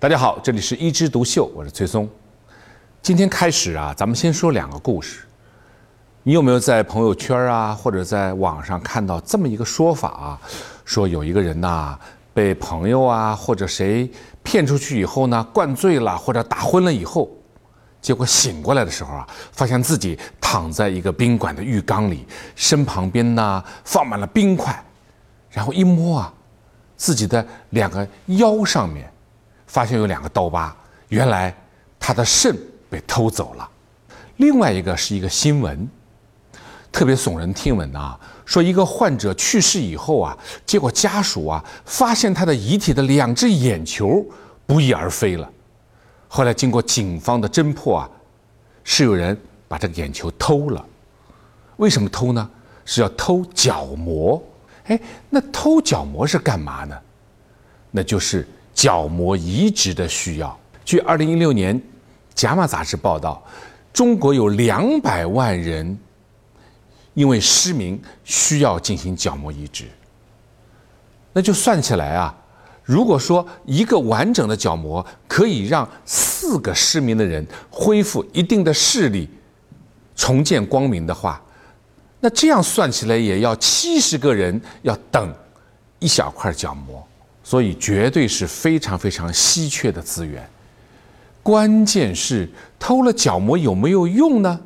大家好，这里是一枝独秀，我是崔松。今天开始啊，咱们先说两个故事。你有没有在朋友圈啊，或者在网上看到这么一个说法啊？说有一个人呐，被朋友啊或者谁骗出去以后呢，灌醉了或者打昏了以后，结果醒过来的时候啊，发现自己躺在一个宾馆的浴缸里，身旁边呢放满了冰块，然后一摸啊，自己的两个腰上面。发现有两个刀疤，原来他的肾被偷走了。另外一个是一个新闻，特别耸人听闻啊，说一个患者去世以后啊，结果家属啊发现他的遗体的两只眼球不翼而飞了。后来经过警方的侦破啊，是有人把这个眼球偷了。为什么偷呢？是要偷角膜。哎，那偷角膜是干嘛呢？那就是。角膜移植的需要。据二零一六年《伽马》杂志报道，中国有两百万人因为失明需要进行角膜移植。那就算起来啊，如果说一个完整的角膜可以让四个失明的人恢复一定的视力、重见光明的话，那这样算起来也要七十个人要等一小块角膜。所以绝对是非常非常稀缺的资源。关键是偷了角膜有没有用呢？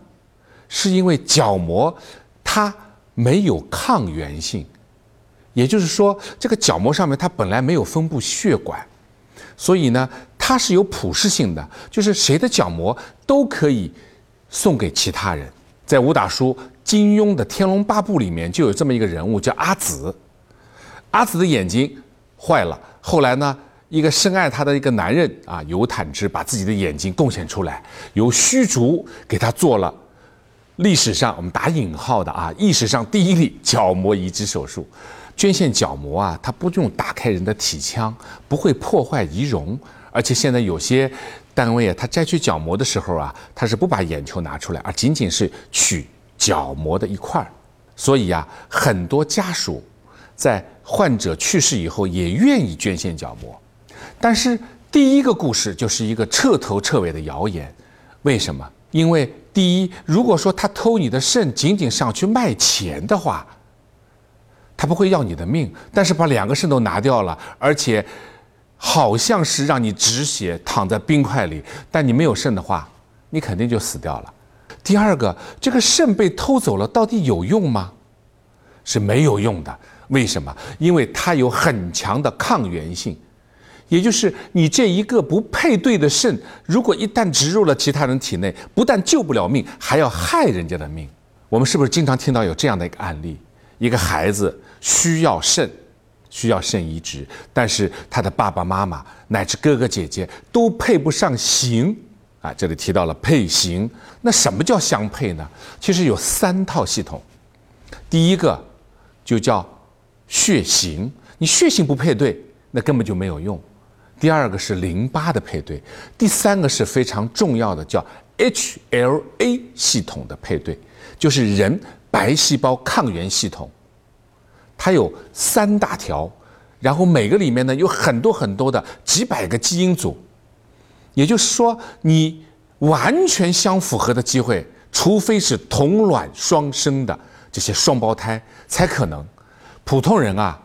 是因为角膜它没有抗原性，也就是说，这个角膜上面它本来没有分布血管，所以呢，它是有普适性的，就是谁的角膜都可以送给其他人。在武打书金庸的《天龙八部》里面就有这么一个人物叫阿紫，阿紫的眼睛。坏了，后来呢？一个深爱她的一个男人啊，尤坦之把自己的眼睛贡献出来，由虚竹给他做了历史上我们打引号的啊，历史上第一例角膜移植手术。捐献角膜啊，它不用打开人的体腔，不会破坏仪容，而且现在有些单位啊，他摘取角膜的时候啊，他是不把眼球拿出来，而仅仅是取角膜的一块儿。所以呀，很多家属。在患者去世以后，也愿意捐献角膜，但是第一个故事就是一个彻头彻尾的谣言。为什么？因为第一，如果说他偷你的肾，仅仅上去卖钱的话，他不会要你的命。但是把两个肾都拿掉了，而且好像是让你止血，躺在冰块里，但你没有肾的话，你肯定就死掉了。第二个，这个肾被偷走了，到底有用吗？是没有用的。为什么？因为它有很强的抗原性，也就是你这一个不配对的肾，如果一旦植入了其他人体内，不但救不了命，还要害人家的命。我们是不是经常听到有这样的一个案例？一个孩子需要肾，需要肾移植，但是他的爸爸妈妈乃至哥哥姐姐都配不上型啊！这里提到了配型，那什么叫相配呢？其实有三套系统，第一个就叫。血型，你血型不配对，那根本就没有用。第二个是淋巴的配对，第三个是非常重要的，叫 HLA 系统的配对，就是人白细胞抗原系统。它有三大条，然后每个里面呢有很多很多的几百个基因组，也就是说，你完全相符合的机会，除非是同卵双生的这些双胞胎才可能。普通人啊，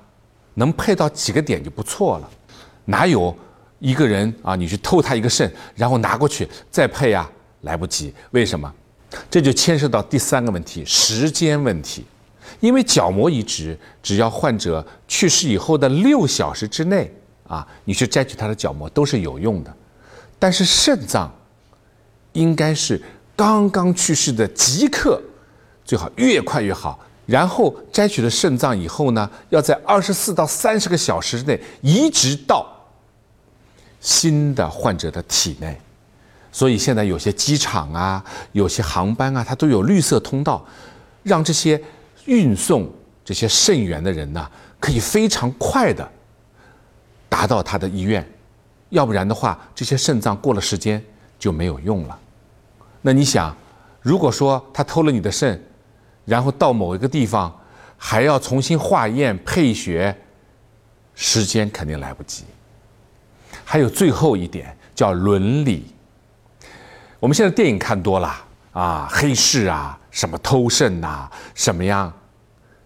能配到几个点就不错了，哪有一个人啊，你去偷他一个肾，然后拿过去再配啊，来不及。为什么？这就牵涉到第三个问题，时间问题。因为角膜移植，只要患者去世以后的六小时之内啊，你去摘取他的角膜都是有用的。但是肾脏，应该是刚刚去世的即刻，最好越快越好。然后摘取了肾脏以后呢，要在二十四到三十个小时之内移植到新的患者的体内。所以现在有些机场啊，有些航班啊，它都有绿色通道，让这些运送这些肾源的人呢，可以非常快的达到他的医院。要不然的话，这些肾脏过了时间就没有用了。那你想，如果说他偷了你的肾，然后到某一个地方，还要重新化验配血，时间肯定来不及。还有最后一点叫伦理。我们现在电影看多了啊，黑市啊，什么偷肾呐，什么样？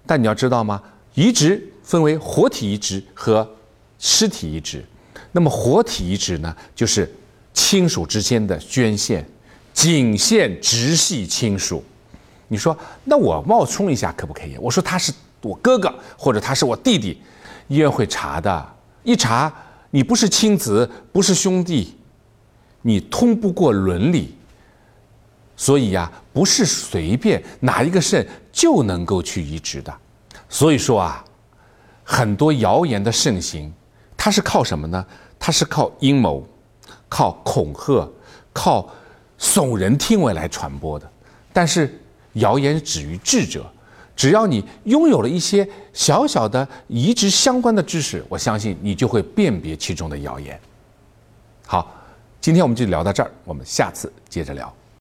但你要知道吗？移植分为活体移植和尸体移植。那么活体移植呢，就是亲属之间的捐献，仅限直系亲属。你说，那我冒充一下可不可以？我说他是我哥哥，或者他是我弟弟，医院会查的。一查，你不是亲子，不是兄弟，你通不过伦理。所以呀，不是随便哪一个肾就能够去移植的。所以说啊，很多谣言的盛行。它是靠什么呢？它是靠阴谋、靠恐吓、靠耸人听闻来传播的。但是谣言止于智者，只要你拥有了一些小小的移植相关的知识，我相信你就会辨别其中的谣言。好，今天我们就聊到这儿，我们下次接着聊。